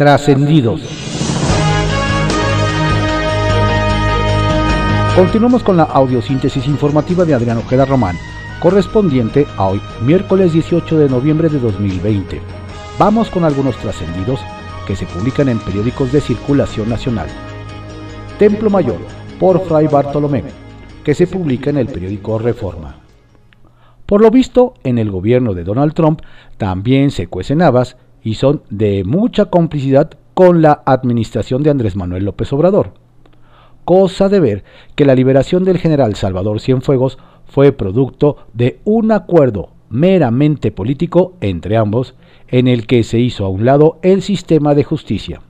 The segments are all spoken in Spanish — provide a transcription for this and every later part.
Trascendidos. Continuamos con la audiosíntesis informativa de Adrián Ojeda Román, correspondiente a hoy, miércoles 18 de noviembre de 2020. Vamos con algunos trascendidos que se publican en periódicos de circulación nacional. Templo Mayor, por Fray Bartolomé, que se publica en el periódico Reforma. Por lo visto, en el gobierno de Donald Trump también se cuecen habas y son de mucha complicidad con la administración de Andrés Manuel López Obrador. Cosa de ver que la liberación del general Salvador Cienfuegos fue producto de un acuerdo meramente político entre ambos en el que se hizo a un lado el sistema de justicia.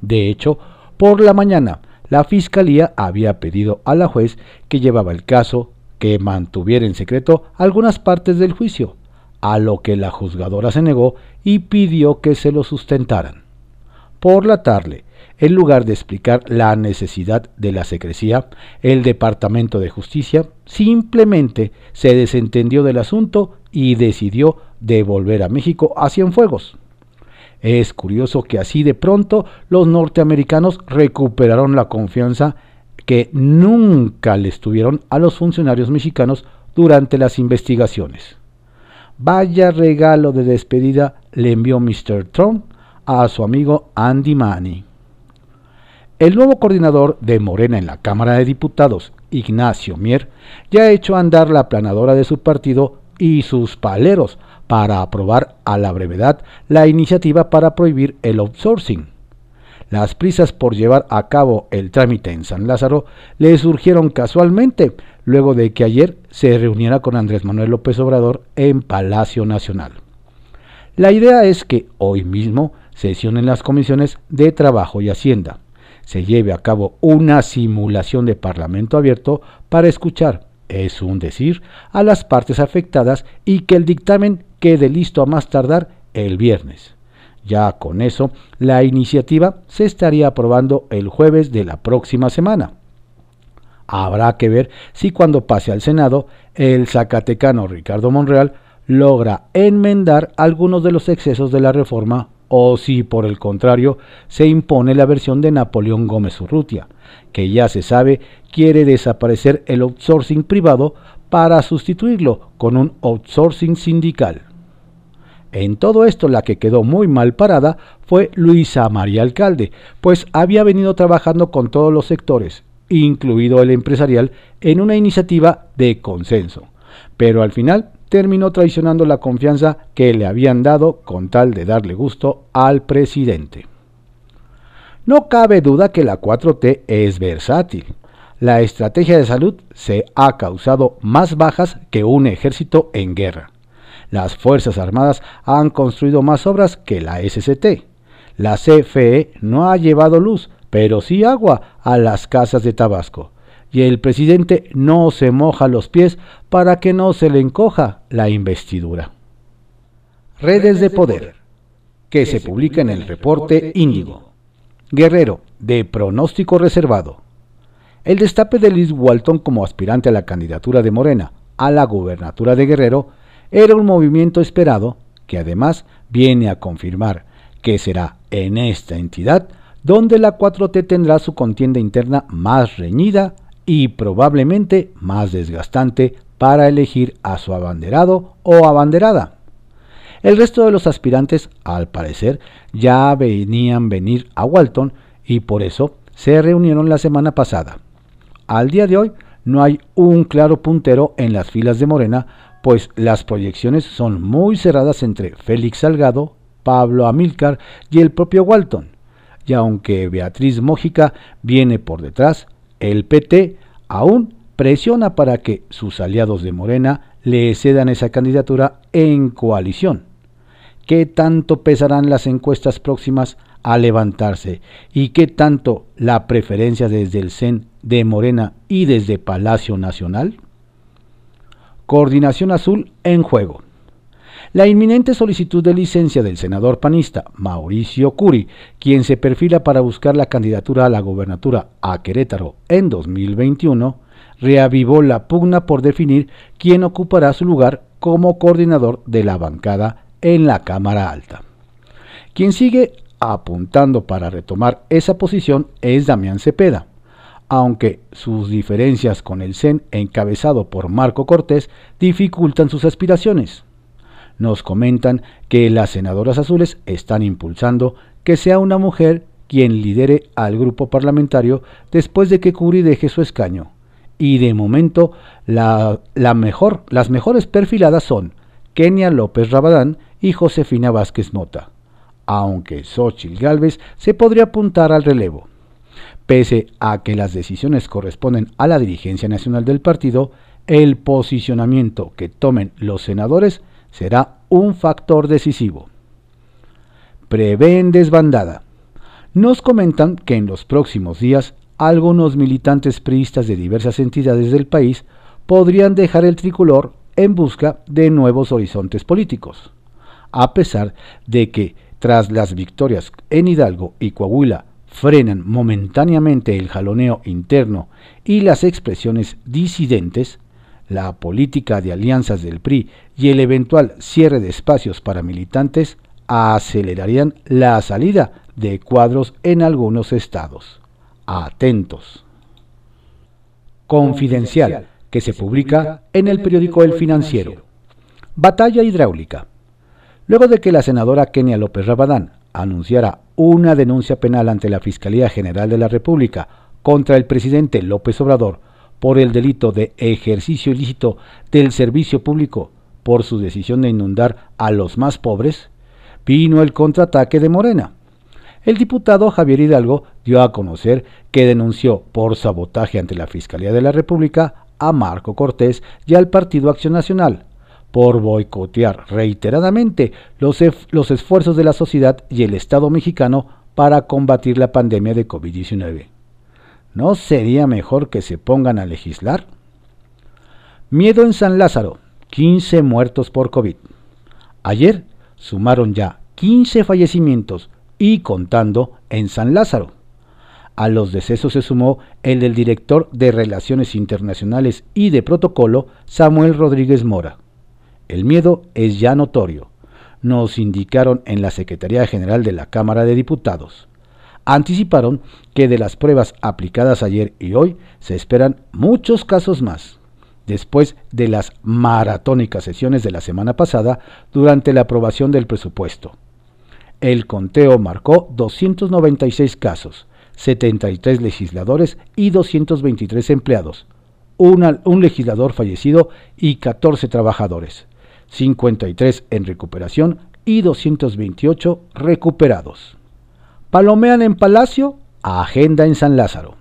De hecho, por la mañana, la Fiscalía había pedido a la juez que llevaba el caso que mantuviera en secreto algunas partes del juicio, a lo que la juzgadora se negó y pidió que se lo sustentaran. Por la tarde, en lugar de explicar la necesidad de la secrecía, el Departamento de Justicia simplemente se desentendió del asunto y decidió devolver a México a Cienfuegos. Es curioso que así de pronto los norteamericanos recuperaron la confianza que nunca les tuvieron a los funcionarios mexicanos durante las investigaciones. Vaya regalo de despedida le envió Mr. Trump a su amigo Andy Manny. El nuevo coordinador de Morena en la Cámara de Diputados, Ignacio Mier, ya ha hecho andar la planadora de su partido y sus paleros para aprobar a la brevedad la iniciativa para prohibir el outsourcing. Las prisas por llevar a cabo el trámite en San Lázaro le surgieron casualmente luego de que ayer se reuniera con Andrés Manuel López Obrador en Palacio Nacional. La idea es que hoy mismo sesionen las comisiones de Trabajo y Hacienda. Se lleve a cabo una simulación de Parlamento abierto para escuchar, es un decir, a las partes afectadas y que el dictamen quede listo a más tardar el viernes. Ya con eso, la iniciativa se estaría aprobando el jueves de la próxima semana. Habrá que ver si cuando pase al Senado, el zacatecano Ricardo Monreal logra enmendar algunos de los excesos de la reforma o si por el contrario se impone la versión de Napoleón Gómez Urrutia, que ya se sabe quiere desaparecer el outsourcing privado para sustituirlo con un outsourcing sindical. En todo esto la que quedó muy mal parada fue Luisa María Alcalde, pues había venido trabajando con todos los sectores, incluido el empresarial, en una iniciativa de consenso. Pero al final terminó traicionando la confianza que le habían dado con tal de darle gusto al presidente. No cabe duda que la 4T es versátil. La estrategia de salud se ha causado más bajas que un ejército en guerra. Las Fuerzas Armadas han construido más obras que la SCT. La CFE no ha llevado luz, pero sí agua a las casas de Tabasco. Y el presidente no se moja los pies para que no se le encoja la investidura. Redes de Poder, que se publica en el reporte Índigo. Guerrero, de pronóstico reservado. El destape de Liz Walton como aspirante a la candidatura de Morena a la gubernatura de Guerrero era un movimiento esperado que además viene a confirmar que será en esta entidad donde la 4T tendrá su contienda interna más reñida y probablemente más desgastante para elegir a su abanderado o abanderada. El resto de los aspirantes, al parecer, ya venían venir a Walton y por eso se reunieron la semana pasada. Al día de hoy no hay un claro puntero en las filas de Morena pues las proyecciones son muy cerradas entre Félix Salgado, Pablo Amílcar y el propio Walton. Y aunque Beatriz Mójica viene por detrás, el PT aún presiona para que sus aliados de Morena le cedan esa candidatura en coalición. ¿Qué tanto pesarán las encuestas próximas a levantarse y qué tanto la preferencia desde el CEN de Morena y desde Palacio Nacional? Coordinación Azul en juego. La inminente solicitud de licencia del senador panista Mauricio Curi, quien se perfila para buscar la candidatura a la gobernatura a Querétaro en 2021, reavivó la pugna por definir quién ocupará su lugar como coordinador de la bancada en la Cámara Alta. Quien sigue apuntando para retomar esa posición es Damián Cepeda, aunque sus diferencias con el CEN encabezado por Marco Cortés dificultan sus aspiraciones. Nos comentan que las senadoras azules están impulsando que sea una mujer quien lidere al grupo parlamentario después de que Curi deje su escaño. Y de momento las mejores perfiladas son Kenia López Rabadán y Josefina Vázquez Mota, aunque Xochitl Gálvez se podría apuntar al relevo. Pese a que las decisiones corresponden a la dirigencia nacional del partido, el posicionamiento que tomen los senadores será un factor decisivo. Prevén desbandada. Nos comentan que en los próximos días algunos militantes priistas de diversas entidades del país podrían dejar el tricolor en busca de nuevos horizontes políticos. A pesar de que tras las victorias en Hidalgo y Coahuila frenan momentáneamente el jaloneo interno y las expresiones disidentes, la política de alianzas del PRI y el eventual cierre de espacios para militantes acelerarían la salida de cuadros en algunos estados. Atentos. Confidencial, que se publica en el periódico El Financiero. Batalla hidráulica. Luego de que la senadora Kenia López Rabadán anunciara una denuncia penal ante la Fiscalía General de la República contra el presidente López Obrador por el delito de ejercicio ilícito del servicio público por su decisión de inundar a los más pobres, vino el contraataque de Morena. El diputado Javier Hidalgo dio a conocer que denunció por sabotaje ante la Fiscalía de la República a Marco Cortés y al Partido Acción Nacional, por boicotear reiteradamente los, los esfuerzos de la sociedad y el Estado mexicano para combatir la pandemia de COVID-19. ¿No sería mejor que se pongan a legislar? Miedo en San Lázaro, 15 muertos por COVID. Ayer sumaron ya 15 fallecimientos y contando en San Lázaro. A los decesos se sumó el del director de Relaciones Internacionales y de Protocolo, Samuel Rodríguez Mora. El miedo es ya notorio, nos indicaron en la Secretaría General de la Cámara de Diputados. Anticiparon que de las pruebas aplicadas ayer y hoy se esperan muchos casos más después de las maratónicas sesiones de la semana pasada durante la aprobación del presupuesto. El conteo marcó 296 casos, 73 legisladores y 223 empleados, un legislador fallecido y 14 trabajadores, 53 en recuperación y 228 recuperados. Palomean en Palacio, agenda en San Lázaro.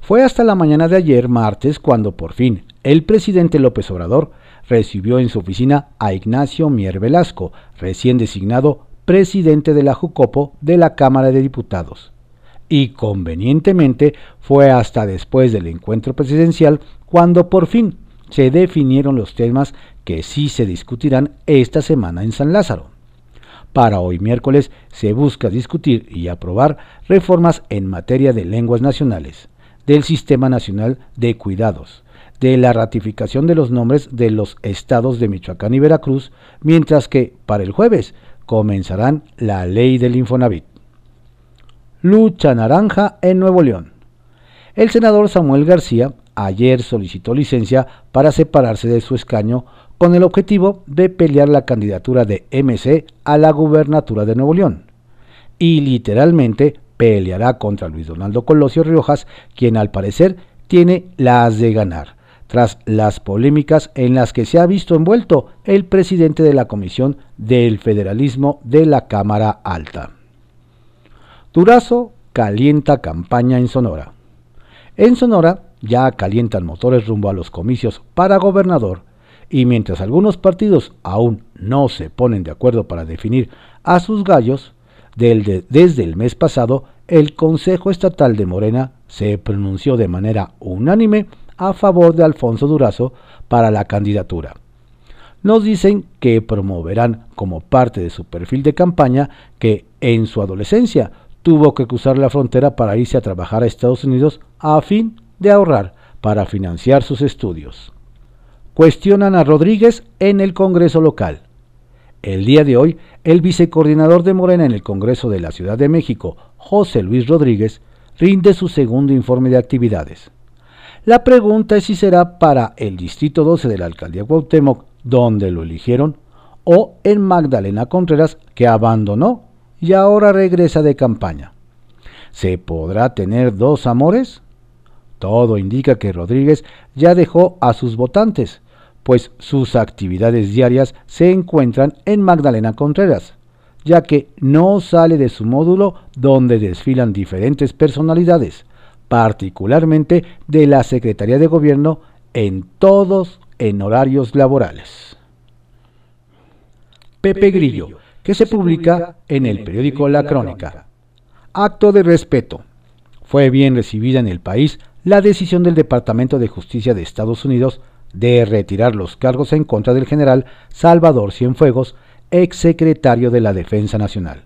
Fue hasta la mañana de ayer, martes, cuando por fin el presidente López Obrador recibió en su oficina a Ignacio Mier Velasco, recién designado presidente de la Jucopo de la Cámara de Diputados. Y convenientemente fue hasta después del encuentro presidencial cuando por fin se definieron los temas que sí se discutirán esta semana en San Lázaro. Para hoy miércoles se busca discutir y aprobar reformas en materia de lenguas nacionales, del Sistema Nacional de Cuidados, de la ratificación de los nombres de los estados de Michoacán y Veracruz, mientras que para el jueves comenzarán la ley del Infonavit. Lucha naranja en Nuevo León. El senador Samuel García ayer solicitó licencia para separarse de su escaño con el objetivo de pelear la candidatura de MC a la gubernatura de Nuevo León. Y literalmente peleará contra Luis Donaldo Colosio Riojas, quien al parecer tiene las de ganar tras las polémicas en las que se ha visto envuelto el presidente de la Comisión del Federalismo de la Cámara Alta. Durazo calienta campaña en Sonora. En Sonora ya calientan motores rumbo a los comicios para gobernador y mientras algunos partidos aún no se ponen de acuerdo para definir a sus gallos, desde el mes pasado el Consejo Estatal de Morena se pronunció de manera unánime a favor de Alfonso Durazo para la candidatura. Nos dicen que promoverán como parte de su perfil de campaña que en su adolescencia tuvo que cruzar la frontera para irse a trabajar a Estados Unidos a fin de ahorrar para financiar sus estudios. Cuestionan a Rodríguez en el Congreso local. El día de hoy, el vicecoordinador de Morena en el Congreso de la Ciudad de México, José Luis Rodríguez, rinde su segundo informe de actividades. La pregunta es si será para el Distrito 12 de la Alcaldía Cuauhtémoc, donde lo eligieron, o en Magdalena Contreras, que abandonó y ahora regresa de campaña. ¿Se podrá tener dos amores? Todo indica que Rodríguez ya dejó a sus votantes, pues sus actividades diarias se encuentran en Magdalena Contreras, ya que no sale de su módulo donde desfilan diferentes personalidades, particularmente de la Secretaría de Gobierno, en todos en horarios laborales. Pepe Grillo, que se publica en el periódico La Crónica. Acto de respeto. Fue bien recibida en el país la decisión del Departamento de Justicia de Estados Unidos de retirar los cargos en contra del general Salvador Cienfuegos, exsecretario de la Defensa Nacional.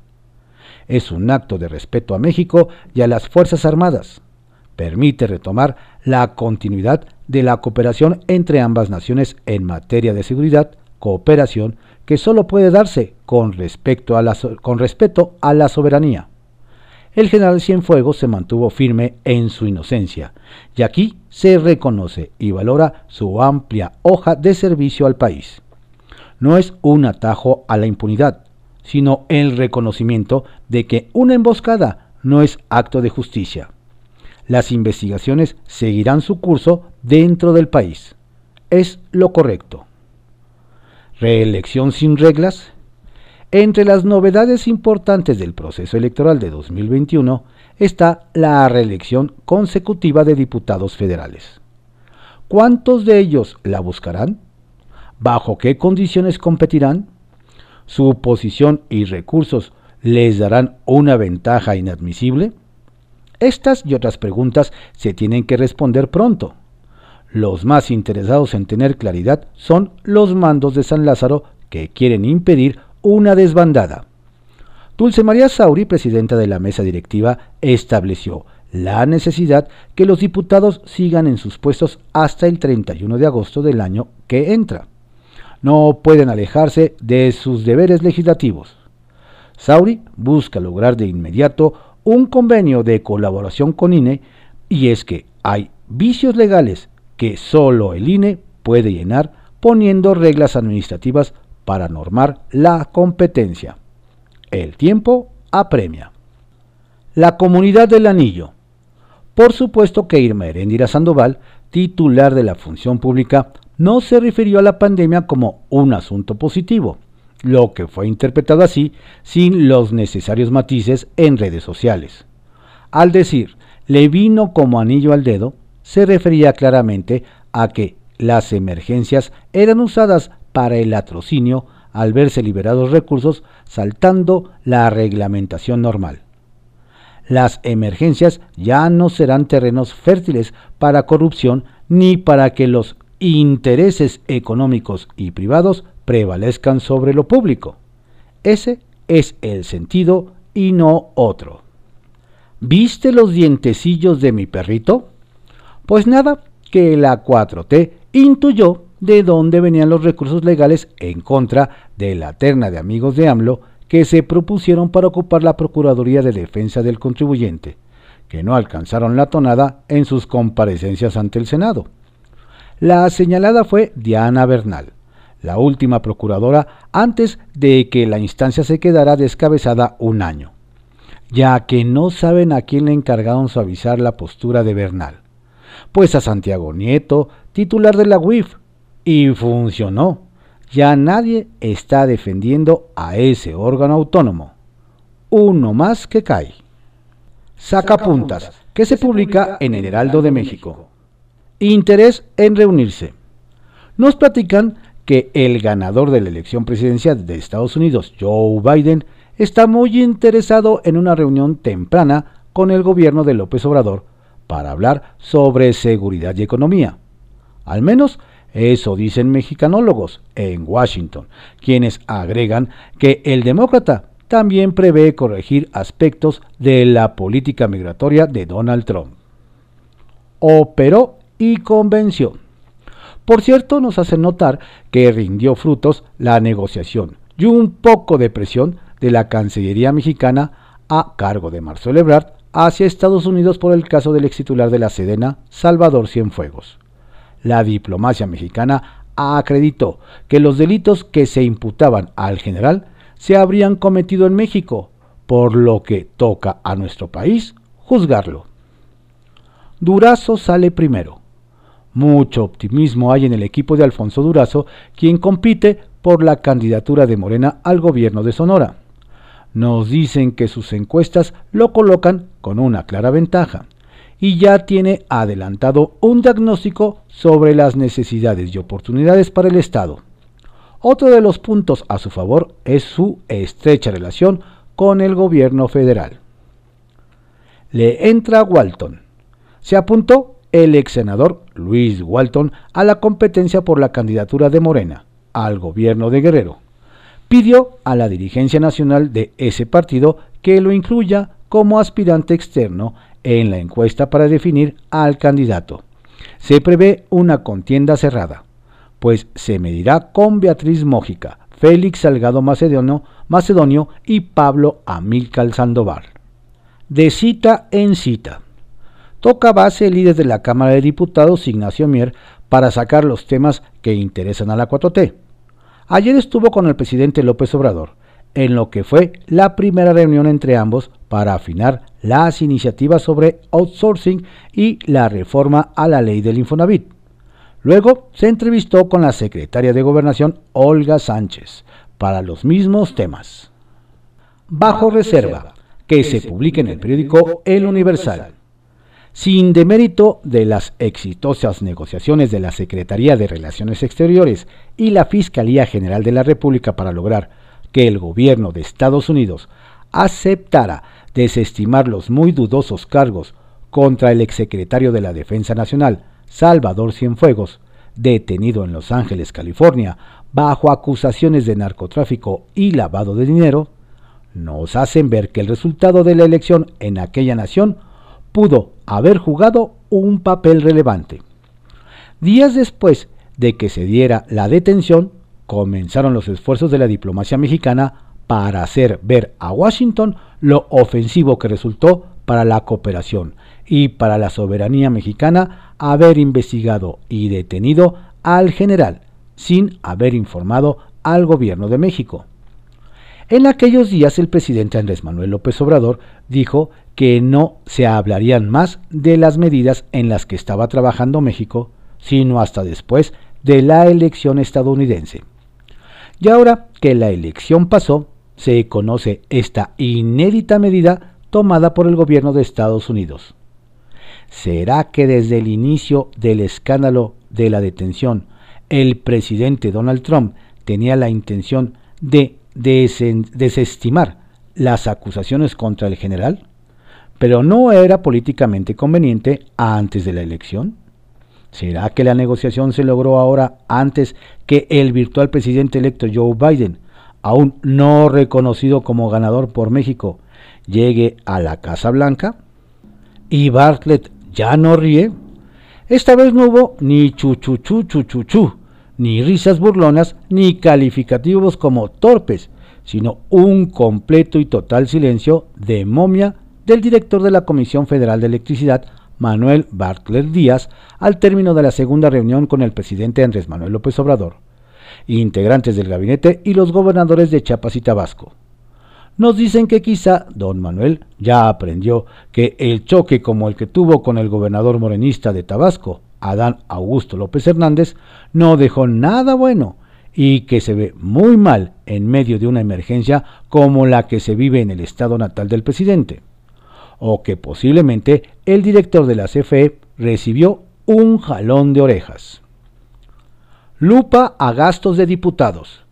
Es un acto de respeto a México y a las Fuerzas Armadas. Permite retomar la continuidad de la cooperación entre ambas naciones en materia de seguridad, cooperación que solo puede darse con, respecto a la, con respeto a la soberanía. El general Cienfuegos se mantuvo firme en su inocencia, y aquí se reconoce y valora su amplia hoja de servicio al país. No es un atajo a la impunidad, sino el reconocimiento de que una emboscada no es acto de justicia. Las investigaciones seguirán su curso dentro del país. Es lo correcto. Reelección sin reglas. Entre las novedades importantes del proceso electoral de 2021 está la reelección consecutiva de diputados federales. ¿Cuántos de ellos la buscarán? ¿Bajo qué condiciones competirán? ¿Su posición y recursos les darán una ventaja inadmisible? Estas y otras preguntas se tienen que responder pronto. Los más interesados en tener claridad son los mandos de San Lázaro que quieren impedir una desbandada. Dulce María Sauri, presidenta de la mesa directiva, estableció la necesidad que los diputados sigan en sus puestos hasta el 31 de agosto del año que entra. No pueden alejarse de sus deberes legislativos. Sauri busca lograr de inmediato un convenio de colaboración con INE y es que hay vicios legales que solo el INE puede llenar poniendo reglas administrativas para normar la competencia. El tiempo apremia. La comunidad del anillo. Por supuesto que Irma Herendira Sandoval, titular de la función pública, no se refirió a la pandemia como un asunto positivo, lo que fue interpretado así sin los necesarios matices en redes sociales. Al decir, le vino como anillo al dedo, se refería claramente a que las emergencias eran usadas para el atrocinio al verse liberados recursos saltando la reglamentación normal. Las emergencias ya no serán terrenos fértiles para corrupción ni para que los intereses económicos y privados prevalezcan sobre lo público. Ese es el sentido y no otro. ¿Viste los dientecillos de mi perrito? Pues nada, que la 4T intuyó de dónde venían los recursos legales en contra de la terna de amigos de AMLO que se propusieron para ocupar la Procuraduría de Defensa del Contribuyente, que no alcanzaron la tonada en sus comparecencias ante el Senado. La señalada fue Diana Bernal, la última procuradora antes de que la instancia se quedara descabezada un año, ya que no saben a quién le encargaron suavizar la postura de Bernal pues a Santiago Nieto, titular de la UIF, y funcionó. Ya nadie está defendiendo a ese órgano autónomo. Uno más que cae. Sacapuntas, que se publica en el Heraldo de México. Interés en reunirse. Nos platican que el ganador de la elección presidencial de Estados Unidos, Joe Biden, está muy interesado en una reunión temprana con el gobierno de López Obrador para hablar sobre seguridad y economía. Al menos eso dicen mexicanólogos en Washington, quienes agregan que el demócrata también prevé corregir aspectos de la política migratoria de Donald Trump. Operó y convenció. Por cierto, nos hace notar que rindió frutos la negociación y un poco de presión de la Cancillería mexicana a cargo de Marcelo Ebrard hacia Estados Unidos por el caso del ex titular de la Sedena, Salvador Cienfuegos. La diplomacia mexicana acreditó que los delitos que se imputaban al general se habrían cometido en México, por lo que toca a nuestro país juzgarlo. Durazo sale primero. Mucho optimismo hay en el equipo de Alfonso Durazo, quien compite por la candidatura de Morena al gobierno de Sonora. Nos dicen que sus encuestas lo colocan con una clara ventaja y ya tiene adelantado un diagnóstico sobre las necesidades y oportunidades para el Estado. Otro de los puntos a su favor es su estrecha relación con el gobierno federal. Le entra Walton. Se apuntó el ex senador Luis Walton a la competencia por la candidatura de Morena al gobierno de Guerrero pidió a la dirigencia nacional de ese partido que lo incluya como aspirante externo en la encuesta para definir al candidato. Se prevé una contienda cerrada, pues se medirá con Beatriz Mójica, Félix Salgado Macedonio, Macedonio y Pablo Amílcar Sandoval. De cita en cita. Toca base el líder de la Cámara de Diputados, Ignacio Mier, para sacar los temas que interesan a la 4T. Ayer estuvo con el presidente López Obrador, en lo que fue la primera reunión entre ambos para afinar las iniciativas sobre outsourcing y la reforma a la ley del Infonavit. Luego se entrevistó con la secretaria de Gobernación Olga Sánchez para los mismos temas. Bajo reserva, que se publique en el periódico El Universal. Sin demérito de las exitosas negociaciones de la Secretaría de Relaciones Exteriores y la Fiscalía General de la República para lograr que el gobierno de Estados Unidos aceptara desestimar los muy dudosos cargos contra el exsecretario de la Defensa Nacional, Salvador Cienfuegos, detenido en Los Ángeles, California, bajo acusaciones de narcotráfico y lavado de dinero, nos hacen ver que el resultado de la elección en aquella nación pudo haber jugado un papel relevante. Días después de que se diera la detención, comenzaron los esfuerzos de la diplomacia mexicana para hacer ver a Washington lo ofensivo que resultó para la cooperación y para la soberanía mexicana haber investigado y detenido al general sin haber informado al gobierno de México. En aquellos días el presidente Andrés Manuel López Obrador dijo que no se hablarían más de las medidas en las que estaba trabajando México, sino hasta después de la elección estadounidense. Y ahora que la elección pasó, se conoce esta inédita medida tomada por el gobierno de Estados Unidos. ¿Será que desde el inicio del escándalo de la detención, el presidente Donald Trump tenía la intención de desestimar las acusaciones contra el general? pero no era políticamente conveniente antes de la elección. ¿Será que la negociación se logró ahora antes que el virtual presidente electo Joe Biden, aún no reconocido como ganador por México, llegue a la Casa Blanca? ¿Y Bartlett ya no ríe? Esta vez no hubo ni chuchuchu chuchuchu, ni risas burlonas, ni calificativos como torpes, sino un completo y total silencio de momia del director de la Comisión Federal de Electricidad, Manuel Bartler Díaz, al término de la segunda reunión con el presidente Andrés Manuel López Obrador, integrantes del gabinete y los gobernadores de Chiapas y Tabasco. Nos dicen que quizá don Manuel ya aprendió que el choque como el que tuvo con el gobernador morenista de Tabasco, Adán Augusto López Hernández, no dejó nada bueno y que se ve muy mal en medio de una emergencia como la que se vive en el estado natal del presidente o que posiblemente el director de la CFE recibió un jalón de orejas. Lupa a gastos de diputados.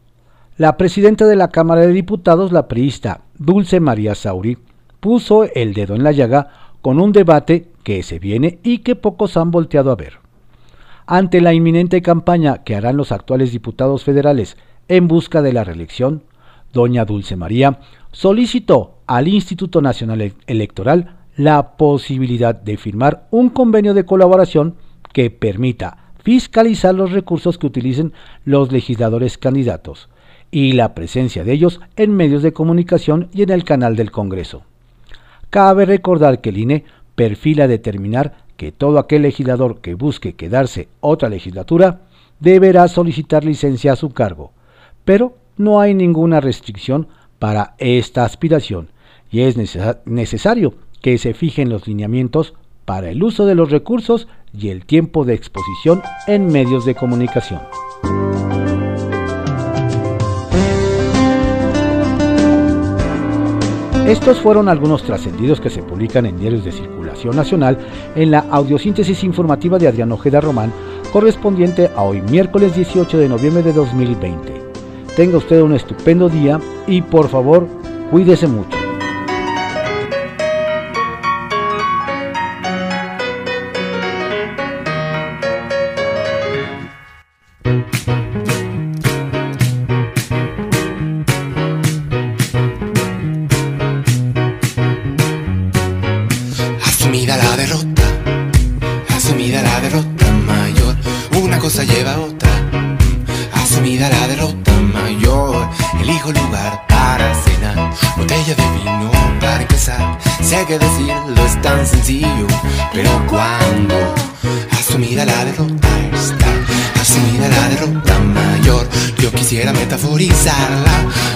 La presidenta de la Cámara de Diputados, la priista Dulce María Sauri, puso el dedo en la llaga con un debate que se viene y que pocos han volteado a ver. Ante la inminente campaña que harán los actuales diputados federales en busca de la reelección, doña Dulce María solicitó al Instituto Nacional Electoral la posibilidad de firmar un convenio de colaboración que permita fiscalizar los recursos que utilicen los legisladores candidatos y la presencia de ellos en medios de comunicación y en el canal del Congreso. Cabe recordar que el INE perfila determinar que todo aquel legislador que busque quedarse otra legislatura deberá solicitar licencia a su cargo, pero no hay ninguna restricción para esta aspiración y es necesario que se fijen los lineamientos para el uso de los recursos y el tiempo de exposición en medios de comunicación. Estos fueron algunos trascendidos que se publican en diarios de circulación nacional en la audiosíntesis informativa de Adrián Ojeda Román, correspondiente a hoy miércoles 18 de noviembre de 2020. Tenga usted un estupendo día y por favor, cuídese mucho. Asumida la derrota está, asumida la derrota mayor, yo quisiera metaforizarla.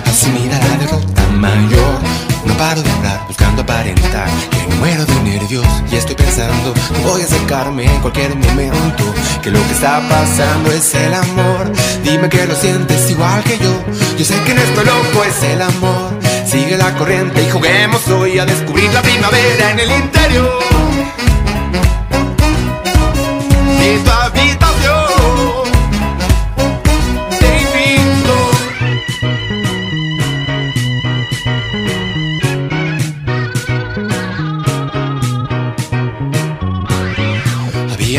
Asumida la derrota mayor, no paro de hablar buscando aparentar que muero de nervios y estoy pensando voy a acercarme en cualquier momento que lo que está pasando es el amor. Dime que lo sientes igual que yo. Yo sé que en esto loco es el amor. Sigue la corriente y juguemos hoy a descubrir la primavera en el interior. Habitación.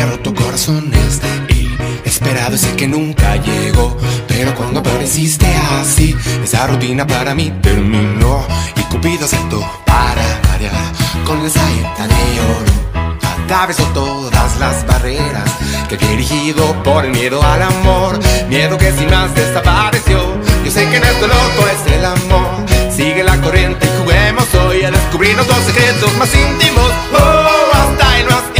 roto corazones y esperado ese que nunca llegó. Pero cuando apareciste así, esa rutina para mí terminó. Y Cupido aceptó para variar con la saeta de oro atravesó todas las barreras que había erigido por el miedo al amor, miedo que sin más desapareció. Yo sé que en esto loco es el amor, sigue la corriente y juguemos hoy a descubrirnos los secretos más íntimos. Oh, hasta y no hasta